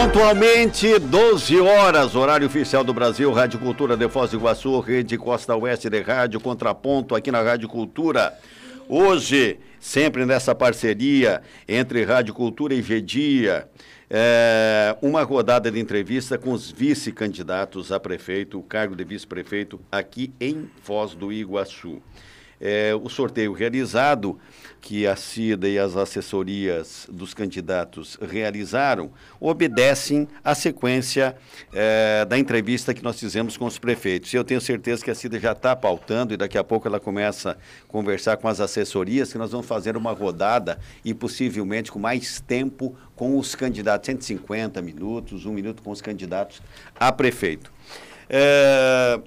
Pontualmente, 12 horas, horário oficial do Brasil, Rádio Cultura de Foz do Iguaçu, Rede Costa Oeste de Rádio, Contraponto aqui na Rádio Cultura. Hoje, sempre nessa parceria entre Rádio Cultura e Gedia, é, uma rodada de entrevista com os vice-candidatos a prefeito, o cargo de vice-prefeito aqui em Foz do Iguaçu. É, o sorteio realizado, que a CIDA e as assessorias dos candidatos realizaram, obedecem à sequência é, da entrevista que nós fizemos com os prefeitos. Eu tenho certeza que a CIDA já está pautando e daqui a pouco ela começa a conversar com as assessorias, que nós vamos fazer uma rodada e possivelmente com mais tempo com os candidatos, 150 minutos, um minuto com os candidatos a prefeito. É,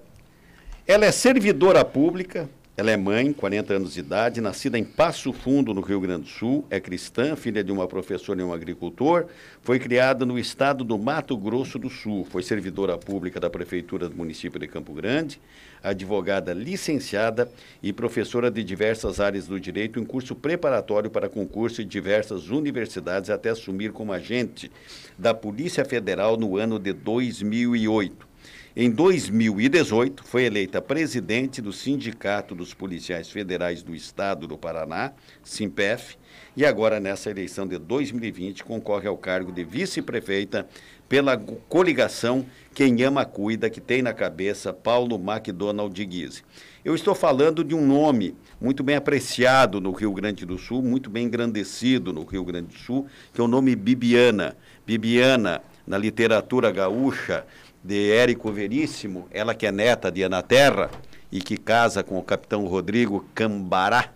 ela é servidora pública, ela é mãe, 40 anos de idade, nascida em Passo Fundo, no Rio Grande do Sul, é cristã, filha de uma professora e um agricultor, foi criada no estado do Mato Grosso do Sul, foi servidora pública da prefeitura do município de Campo Grande, advogada licenciada e professora de diversas áreas do direito em curso preparatório para concurso em diversas universidades até assumir como agente da Polícia Federal no ano de 2008. Em 2018, foi eleita presidente do Sindicato dos Policiais Federais do Estado do Paraná, SIMPEF, e agora, nessa eleição de 2020, concorre ao cargo de vice-prefeita pela coligação Quem Ama Cuida, que tem na cabeça Paulo MacDonald de Guise. Eu estou falando de um nome muito bem apreciado no Rio Grande do Sul, muito bem engrandecido no Rio Grande do Sul, que é o nome Bibiana. Bibiana, na literatura gaúcha, de Érico Veríssimo, ela que é neta de Ana Terra e que casa com o capitão Rodrigo Cambará,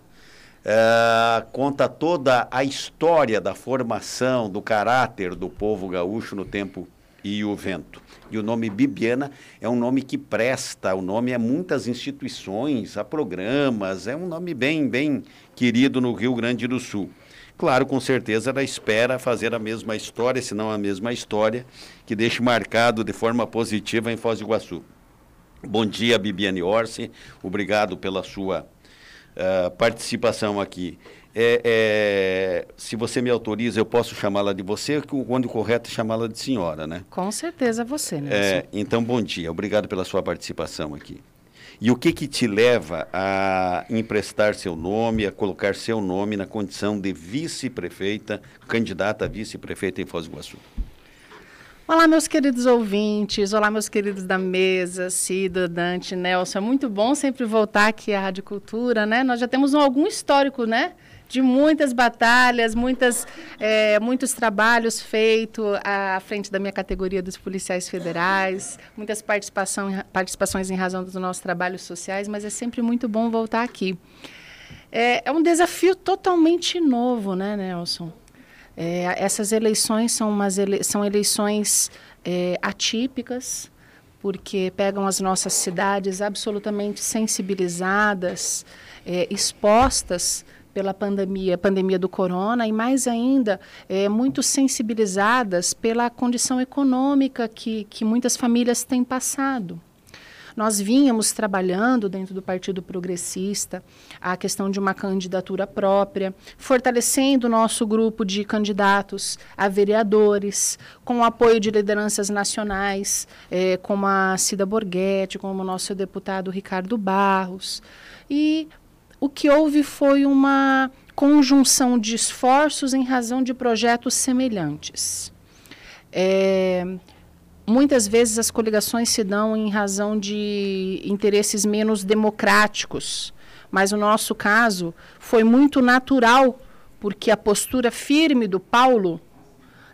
é, conta toda a história da formação, do caráter do povo gaúcho no tempo e o vento. E o nome Bibiana é um nome que presta, o nome é muitas instituições, a programas, é um nome bem, bem querido no Rio Grande do Sul. Claro, com certeza ela espera fazer a mesma história, se não a mesma história, que deixe marcado de forma positiva em Foz do Iguaçu. Bom dia, Bibiane Orsi. Obrigado pela sua uh, participação aqui. É, é, se você me autoriza, eu posso chamá-la de você, quando o correto é chamá-la de senhora, né? Com certeza você, né? É, então, bom dia. Obrigado pela sua participação aqui. E o que que te leva a emprestar seu nome, a colocar seu nome na condição de vice-prefeita, candidata a vice-prefeita em Foz do Iguaçu? Olá, meus queridos ouvintes, olá, meus queridos da mesa, Cida, Dante, Nelson. É muito bom sempre voltar aqui à Rádio Cultura, né? Nós já temos um, algum histórico, né? De muitas batalhas, muitas, é, muitos trabalhos feitos à frente da minha categoria dos policiais federais, muitas participação, participações em razão dos nossos trabalhos sociais, mas é sempre muito bom voltar aqui. É, é um desafio totalmente novo, né, Nelson? É, essas eleições são, umas ele são eleições é, atípicas, porque pegam as nossas cidades absolutamente sensibilizadas, é, expostas pela pandemia, pandemia do corona e mais ainda é, muito sensibilizadas pela condição econômica que, que muitas famílias têm passado. Nós vínhamos trabalhando dentro do Partido Progressista a questão de uma candidatura própria, fortalecendo o nosso grupo de candidatos a vereadores, com o apoio de lideranças nacionais, é, como a Cida Borghetti, como o nosso deputado Ricardo Barros. E o que houve foi uma conjunção de esforços em razão de projetos semelhantes. É, muitas vezes as coligações se dão em razão de interesses menos democráticos, mas no nosso caso foi muito natural, porque a postura firme do Paulo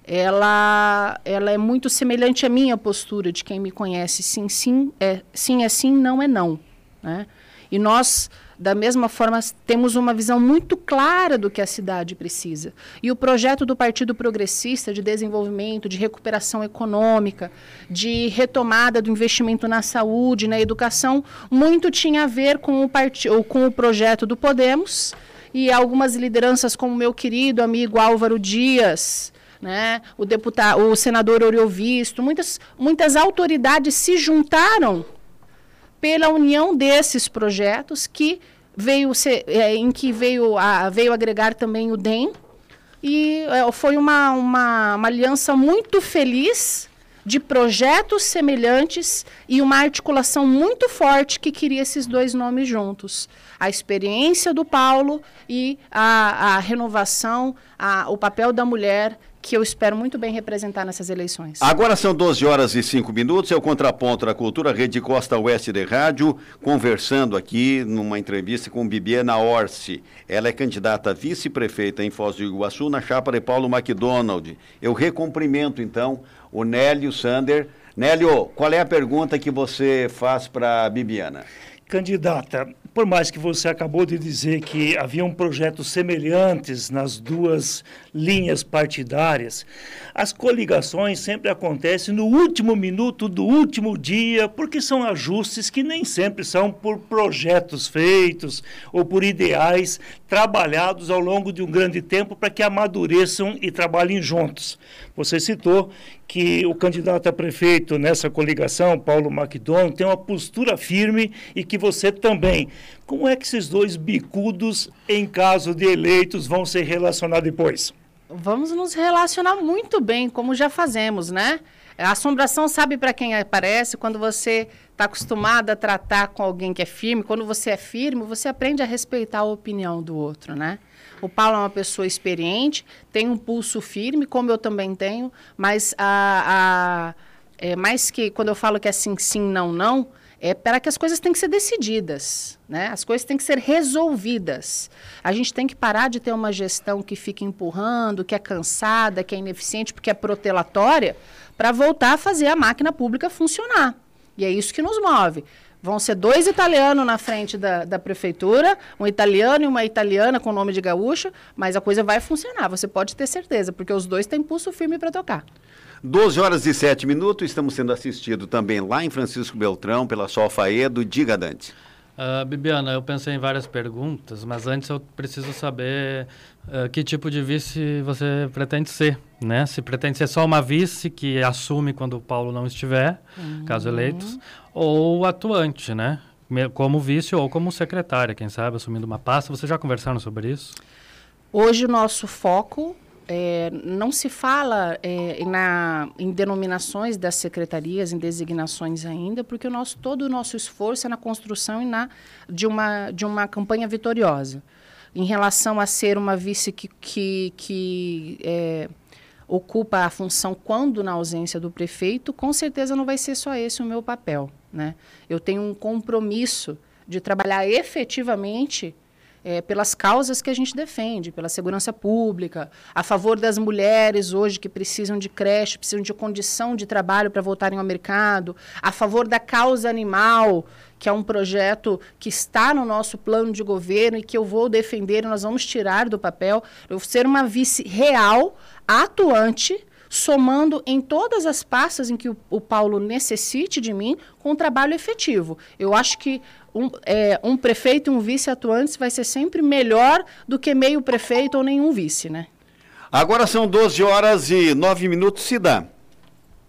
ela, ela é muito semelhante à minha postura de quem me conhece. Sim, sim, é, sim é sim, não é não. Né? E nós da mesma forma, temos uma visão muito clara do que a cidade precisa. E o projeto do Partido Progressista de desenvolvimento, de recuperação econômica, de retomada do investimento na saúde, na educação, muito tinha a ver com o, ou com o projeto do Podemos e algumas lideranças, como meu querido amigo Álvaro Dias, né, o deputado, o senador Oriovisto, muitas, muitas autoridades se juntaram pela união desses projetos que veio ser, é, em que veio, a, veio agregar também o DEM e é, foi uma, uma, uma aliança muito feliz de projetos semelhantes e uma articulação muito forte que queria esses dois nomes juntos. A experiência do Paulo e a, a renovação, a, o papel da mulher que eu espero muito bem representar nessas eleições. Agora são 12 horas e 5 minutos, é o Contraponto da Cultura, Rede Costa Oeste de Rádio, conversando aqui numa entrevista com Bibiana Orsi. Ela é candidata a vice-prefeita em Foz do Iguaçu, na chapa de Paulo McDonald. Eu recomprimento, então, o Nélio Sander. Nélio, qual é a pergunta que você faz para a Bibiana? Candidata, por mais que você acabou de dizer que haviam projetos semelhantes nas duas linhas partidárias, as coligações sempre acontecem no último minuto do último dia, porque são ajustes que nem sempre são por projetos feitos ou por ideais trabalhados ao longo de um grande tempo para que amadureçam e trabalhem juntos. Você citou que o candidato a prefeito nessa coligação, Paulo McDonald, tem uma postura firme e que você também. Como é que esses dois bicudos, em caso de eleitos, vão se relacionar depois? Vamos nos relacionar muito bem, como já fazemos, né? A assombração sabe para quem aparece quando você está acostumado a tratar com alguém que é firme. Quando você é firme, você aprende a respeitar a opinião do outro, né? O Paulo é uma pessoa experiente, tem um pulso firme, como eu também tenho, mas a, a é mais que quando eu falo que é sim, sim, não, não, é para que as coisas têm que ser decididas, né? As coisas têm que ser resolvidas. A gente tem que parar de ter uma gestão que fica empurrando, que é cansada, que é ineficiente, porque é protelatória, para voltar a fazer a máquina pública funcionar. E é isso que nos move. Vão ser dois italianos na frente da, da prefeitura, um italiano e uma italiana com nome de gaúcho, mas a coisa vai funcionar, você pode ter certeza, porque os dois têm pulso firme para tocar. 12 horas e 7 minutos, estamos sendo assistidos também lá em Francisco Beltrão pela Solfaedo. Diga, Dante. Uh, Bibiana, eu pensei em várias perguntas, mas antes eu preciso saber uh, que tipo de vice você pretende ser, né? Se pretende ser só uma vice que assume quando o Paulo não estiver, uhum. caso eleitos, ou atuante, né? Como vice ou como secretária, quem sabe, assumindo uma pasta. Vocês já conversaram sobre isso? Hoje o nosso foco é, não se fala é, na, em denominações das secretarias, em designações ainda, porque o nosso, todo o nosso esforço é na construção e na, de, uma, de uma campanha vitoriosa. Em relação a ser uma vice que, que, que é, ocupa a função quando na ausência do prefeito, com certeza não vai ser só esse o meu papel. Né? Eu tenho um compromisso de trabalhar efetivamente é, pelas causas que a gente defende, pela segurança pública, a favor das mulheres hoje que precisam de creche, precisam de condição de trabalho para voltarem ao mercado, a favor da causa animal, que é um projeto que está no nosso plano de governo e que eu vou defender nós vamos tirar do papel. Eu ser uma vice real, atuante, somando em todas as pastas em que o, o Paulo necessite de mim com um trabalho efetivo. Eu acho que um, é, um prefeito e um vice atuantes vai ser sempre melhor do que meio prefeito ou nenhum vice, né? Agora são 12 horas e 9 minutos, se dá.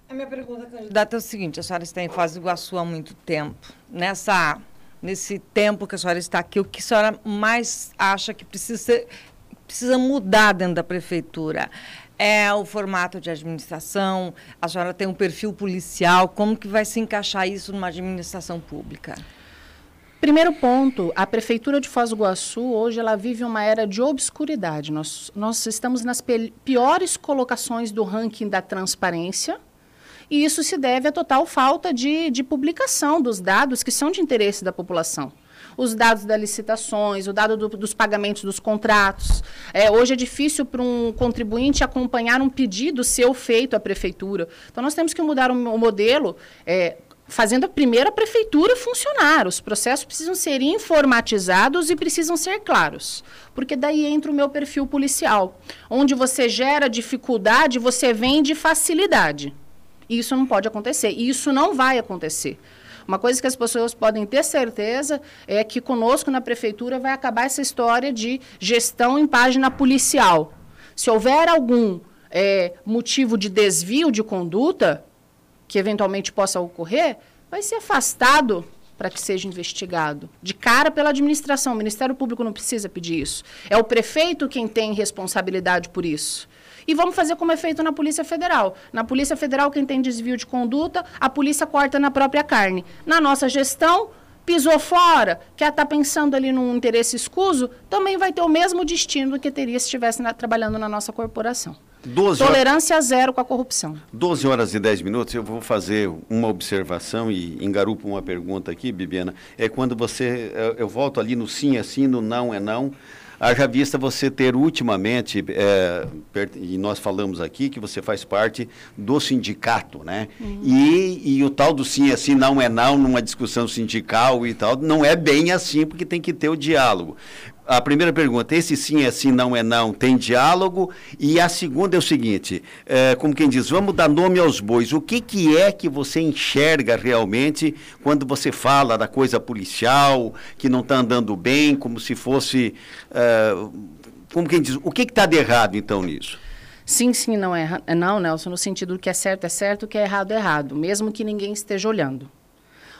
A minha pergunta, candidata, é o seguinte: a senhora está em Foz do Iguaçu há muito tempo. Nessa, nesse tempo que a senhora está aqui, o que a senhora mais acha que precisa, ser, precisa mudar dentro da prefeitura? é o formato de administração? A senhora tem um perfil policial, como que vai se encaixar isso numa administração pública? Primeiro ponto, a Prefeitura de Foz do Iguaçu, hoje, ela vive uma era de obscuridade. Nós, nós estamos nas piores colocações do ranking da transparência, e isso se deve à total falta de, de publicação dos dados que são de interesse da população os dados das licitações, o dado do, dos pagamentos dos contratos. É, hoje é difícil para um contribuinte acompanhar um pedido seu feito à prefeitura. Então, nós temos que mudar o, o modelo. É, fazendo a primeira prefeitura funcionar. Os processos precisam ser informatizados e precisam ser claros. Porque daí entra o meu perfil policial, onde você gera dificuldade, você vende facilidade. Isso não pode acontecer. E isso não vai acontecer. Uma coisa que as pessoas podem ter certeza é que conosco na prefeitura vai acabar essa história de gestão em página policial. Se houver algum é, motivo de desvio de conduta que eventualmente possa ocorrer, vai ser afastado para que seja investigado. De cara pela administração. O Ministério Público não precisa pedir isso. É o prefeito quem tem responsabilidade por isso. E vamos fazer como é feito na Polícia Federal. Na Polícia Federal, quem tem desvio de conduta, a polícia corta na própria carne. Na nossa gestão, pisou fora, quer estar tá pensando ali num interesse escuso, também vai ter o mesmo destino que teria se estivesse na, trabalhando na nossa corporação. 12 Tolerância horas, zero com a corrupção. 12 horas e 10 minutos, eu vou fazer uma observação e engarupo uma pergunta aqui, Bibiana. É quando você. Eu, eu volto ali no sim é sim, no não é não. Haja vista você ter ultimamente, é, e nós falamos aqui que você faz parte do sindicato, né? Uhum. E, e o tal do sim é sim, não é não, numa discussão sindical e tal, não é bem assim, porque tem que ter o diálogo a primeira pergunta, esse sim é sim, não é não, tem diálogo? E a segunda é o seguinte, é, como quem diz, vamos dar nome aos bois. O que, que é que você enxerga realmente quando você fala da coisa policial, que não está andando bem, como se fosse... É, como quem diz, o que está de errado, então, nisso? Sim, sim, não é não, Nelson, no sentido do que é certo é certo, que é errado é errado, mesmo que ninguém esteja olhando.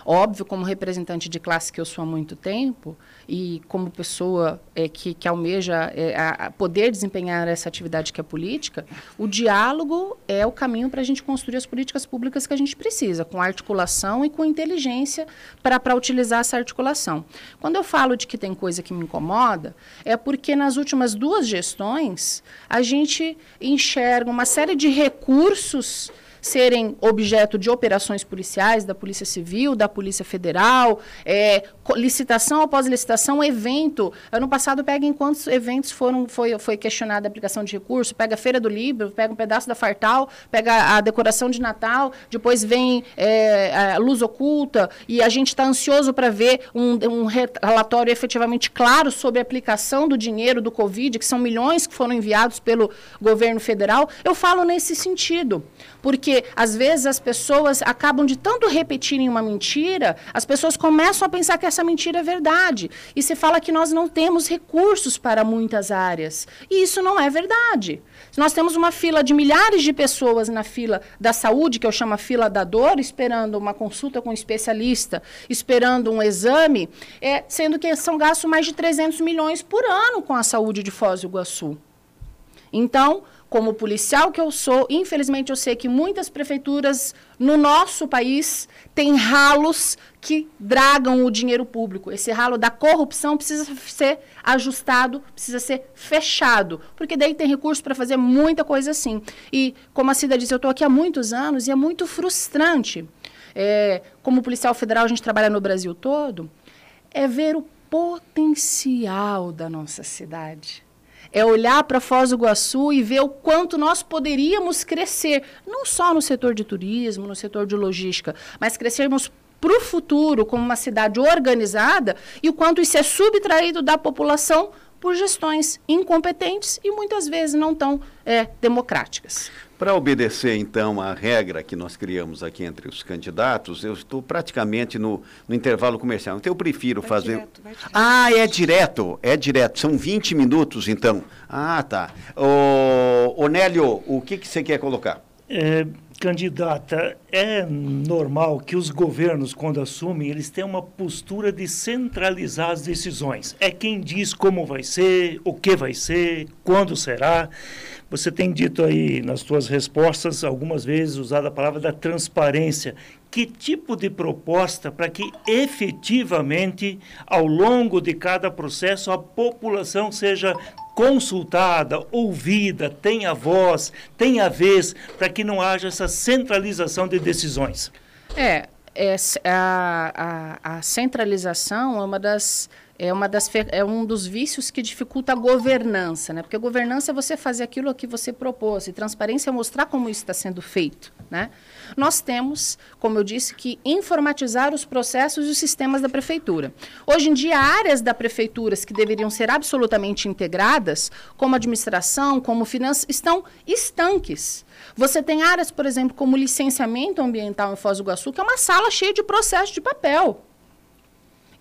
Óbvio, como representante de classe que eu sou há muito tempo, e como pessoa é, que, que almeja é, a, poder desempenhar essa atividade que é política, o diálogo é o caminho para a gente construir as políticas públicas que a gente precisa, com articulação e com inteligência para utilizar essa articulação. Quando eu falo de que tem coisa que me incomoda, é porque nas últimas duas gestões a gente enxerga uma série de recursos serem objeto de operações policiais da Polícia Civil, da Polícia Federal, é, licitação após licitação, evento. Ano passado, pega em quantos eventos foram, foi, foi questionada a aplicação de recurso, pega a Feira do Livro, pega um pedaço da Fartal, pega a decoração de Natal, depois vem é, a luz oculta, e a gente está ansioso para ver um, um relatório efetivamente claro sobre a aplicação do dinheiro do Covid, que são milhões que foram enviados pelo governo federal. Eu falo nesse sentido, porque às vezes as pessoas acabam de tanto repetirem uma mentira, as pessoas começam a pensar que essa mentira é verdade. E se fala que nós não temos recursos para muitas áreas. E isso não é verdade. Nós temos uma fila de milhares de pessoas na fila da saúde, que eu chamo a fila da dor, esperando uma consulta com um especialista, esperando um exame, é, sendo que são gastos mais de 300 milhões por ano com a saúde de Foz do Iguaçu. Então, como policial que eu sou, infelizmente eu sei que muitas prefeituras no nosso país têm ralos que dragam o dinheiro público. Esse ralo da corrupção precisa ser ajustado, precisa ser fechado, porque daí tem recurso para fazer muita coisa assim. E, como a Cida disse, eu estou aqui há muitos anos e é muito frustrante. É, como policial federal, a gente trabalha no Brasil todo, é ver o potencial da nossa cidade é olhar para Foz do Iguaçu e ver o quanto nós poderíamos crescer, não só no setor de turismo, no setor de logística, mas crescermos para o futuro como uma cidade organizada e o quanto isso é subtraído da população por gestões incompetentes e muitas vezes não tão é, democráticas. Para obedecer, então, a regra que nós criamos aqui entre os candidatos, eu estou praticamente no, no intervalo comercial. Então, eu prefiro vai fazer. Direto, direto. Ah, é direto, é direto. São 20 minutos, então. Ah, tá. Ô, ô Nélio, o que, que você quer colocar? É, Candidata, é normal que os governos, quando assumem, eles tenham uma postura de centralizar as decisões. É quem diz como vai ser, o que vai ser, quando será. Você tem dito aí nas suas respostas, algumas vezes, usado a palavra da transparência. Que tipo de proposta para que efetivamente, ao longo de cada processo, a população seja consultada, ouvida, tenha voz, tenha vez, para que não haja essa centralização de decisões. É, é a, a, a centralização é uma das é, uma das, é um dos vícios que dificulta a governança, né? Porque a governança é você fazer aquilo que você propôs, e transparência é mostrar como isso está sendo feito, né? Nós temos, como eu disse, que informatizar os processos e os sistemas da prefeitura. Hoje em dia, áreas da prefeitura que deveriam ser absolutamente integradas, como administração, como finanças, estão estanques. Você tem áreas, por exemplo, como licenciamento ambiental em Foz do Iguaçu, que é uma sala cheia de processos de papel.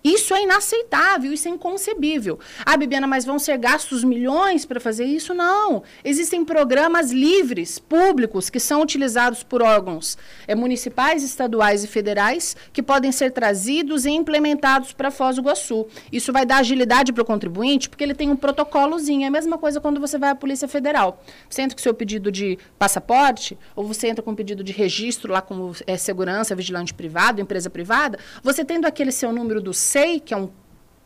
Isso é inaceitável, isso é inconcebível. Ah, Bibiana, mas vão ser gastos milhões para fazer isso? Não. Existem programas livres, públicos, que são utilizados por órgãos é, municipais, estaduais e federais, que podem ser trazidos e implementados para Foz do Iguaçu. Isso vai dar agilidade para o contribuinte, porque ele tem um protocolozinho. É a mesma coisa quando você vai à Polícia Federal. Você entra com seu pedido de passaporte, ou você entra com um pedido de registro lá como é, segurança, vigilante privado, empresa privada, você tendo aquele seu número do SEI, que é um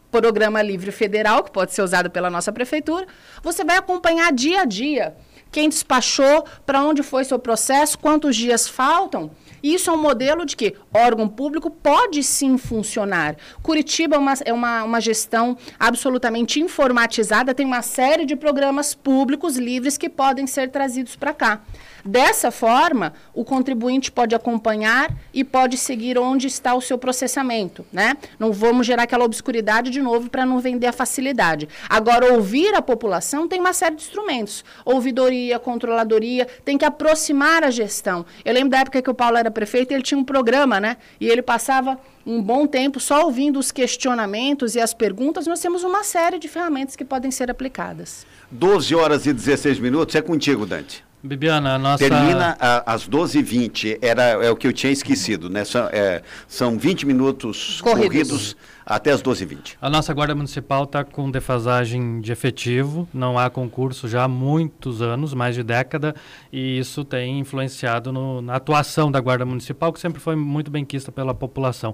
programa livre federal, que pode ser usado pela nossa prefeitura, você vai acompanhar dia a dia quem despachou, para onde foi seu processo, quantos dias faltam. Isso é um modelo de que órgão público pode sim funcionar. Curitiba é uma, é uma, uma gestão absolutamente informatizada, tem uma série de programas públicos livres que podem ser trazidos para cá. Dessa forma, o contribuinte pode acompanhar e pode seguir onde está o seu processamento, né? Não vamos gerar aquela obscuridade de novo para não vender a facilidade. Agora, ouvir a população tem uma série de instrumentos. Ouvidoria, controladoria, tem que aproximar a gestão. Eu lembro da época que o Paulo era prefeito, ele tinha um programa, né? E ele passava um bom tempo só ouvindo os questionamentos e as perguntas. Nós temos uma série de ferramentas que podem ser aplicadas. 12 horas e 16 minutos. É contigo, Dante. Bibiana, a nossa... Termina a, às 12h20, era, é o que eu tinha esquecido, né? São, é, são 20 minutos corridos, corridos até as 12h20. A nossa Guarda Municipal está com defasagem de efetivo, não há concurso já há muitos anos, mais de década, e isso tem influenciado no, na atuação da Guarda Municipal, que sempre foi muito bem quista pela população.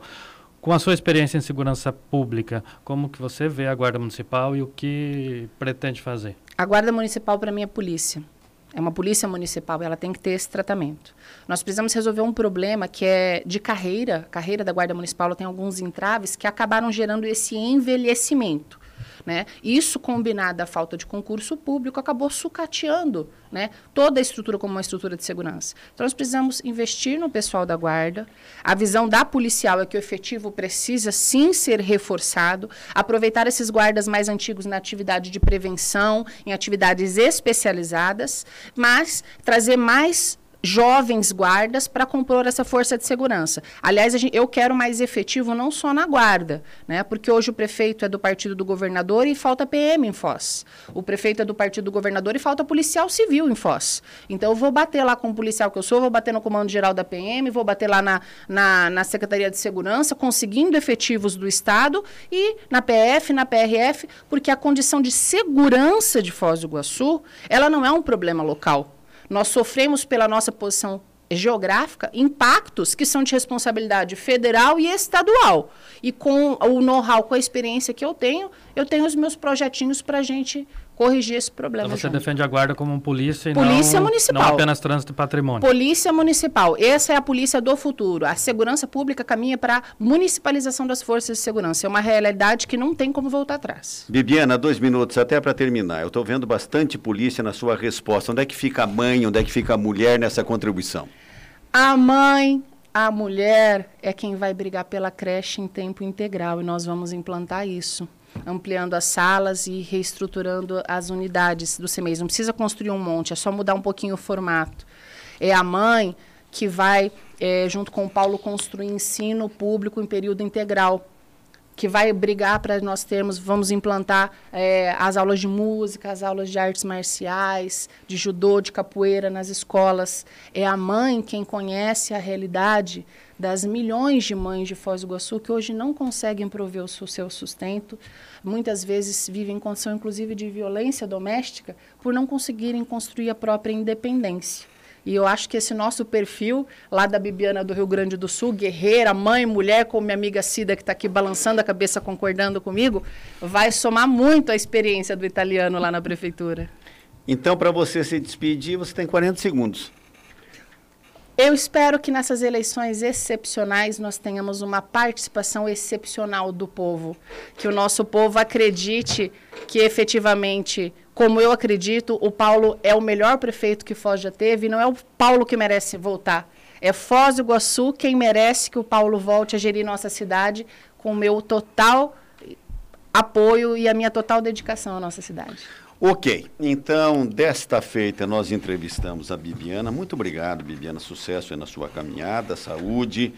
Com a sua experiência em segurança pública, como que você vê a Guarda Municipal e o que pretende fazer? A Guarda Municipal, para mim, é polícia é uma polícia municipal, ela tem que ter esse tratamento. Nós precisamos resolver um problema que é de carreira, carreira da Guarda Municipal tem alguns entraves que acabaram gerando esse envelhecimento. Né? Isso, combinado à falta de concurso público, acabou sucateando né, toda a estrutura como uma estrutura de segurança. Então, nós precisamos investir no pessoal da guarda. A visão da policial é que o efetivo precisa sim ser reforçado, aproveitar esses guardas mais antigos na atividade de prevenção, em atividades especializadas, mas trazer mais jovens guardas para compor essa força de segurança. Aliás, gente, eu quero mais efetivo não só na guarda, né? Porque hoje o prefeito é do partido do governador e falta PM em Foz. O prefeito é do partido do governador e falta policial civil em Foz. Então eu vou bater lá com o policial que eu sou, vou bater no comando geral da PM, vou bater lá na, na, na Secretaria de Segurança, conseguindo efetivos do Estado e na PF, na PRF, porque a condição de segurança de Foz do Iguaçu, ela não é um problema local nós sofremos pela nossa posição geográfica impactos que são de responsabilidade federal e estadual. E com o know-how, com a experiência que eu tenho, eu tenho os meus projetinhos para a gente corrigir esse problema. Então você junto. defende a guarda como polícia e polícia não, municipal. não apenas trânsito e patrimônio. Polícia municipal. Essa é a polícia do futuro. A segurança pública caminha para a municipalização das forças de segurança. É uma realidade que não tem como voltar atrás. Bibiana, dois minutos até para terminar. Eu estou vendo bastante polícia na sua resposta. Onde é que fica a mãe, onde é que fica a mulher nessa contribuição? A mãe, a mulher é quem vai brigar pela creche em tempo integral e nós vamos implantar isso ampliando as salas e reestruturando as unidades do CMEIS. Não precisa construir um monte, é só mudar um pouquinho o formato. É a mãe que vai, é, junto com o Paulo, construir ensino público em período integral que vai brigar para nós termos, vamos implantar é, as aulas de música, as aulas de artes marciais, de judô, de capoeira nas escolas. É a mãe quem conhece a realidade das milhões de mães de Foz do Iguaçu que hoje não conseguem prover o seu sustento, muitas vezes vivem em condição inclusive de violência doméstica por não conseguirem construir a própria independência. E eu acho que esse nosso perfil, lá da Bibiana do Rio Grande do Sul, guerreira, mãe, mulher, como minha amiga Cida, que está aqui balançando a cabeça, concordando comigo, vai somar muito a experiência do italiano lá na prefeitura. Então, para você se despedir, você tem 40 segundos. Eu espero que nessas eleições excepcionais nós tenhamos uma participação excepcional do povo, que o nosso povo acredite que efetivamente, como eu acredito, o Paulo é o melhor prefeito que Foz já teve, e não é o Paulo que merece voltar. É Foz do Iguaçu quem merece que o Paulo volte a gerir nossa cidade com o meu total apoio e a minha total dedicação à nossa cidade. Ok, então, desta feita, nós entrevistamos a Bibiana. Muito obrigado, Bibiana. Sucesso aí na sua caminhada, saúde.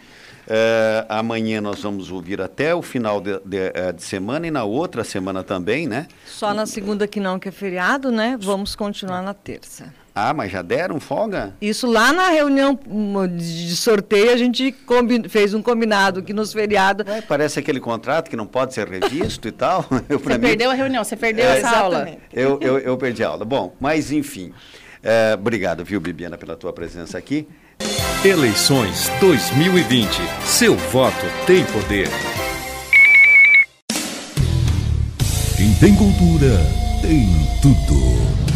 É, amanhã nós vamos ouvir até o final de, de, eh, de, semana e na outra semana também, né? Só na segunda que não, que é feriado, né? Vamos continuar na terça. Ah, mas já deram folga? Isso lá na reunião de sorteio a gente fez um combinado que nos feriados. É, parece aquele contrato que não pode ser revisto e tal. Eu, você mim... perdeu a reunião, você perdeu é, essa aula. Eu, eu, eu, perdi a aula. Bom, mas enfim. É, obrigado, viu, Bibiana, pela tua presença aqui. Eleições 2020. Seu voto tem poder. Quem tem cultura tem tudo.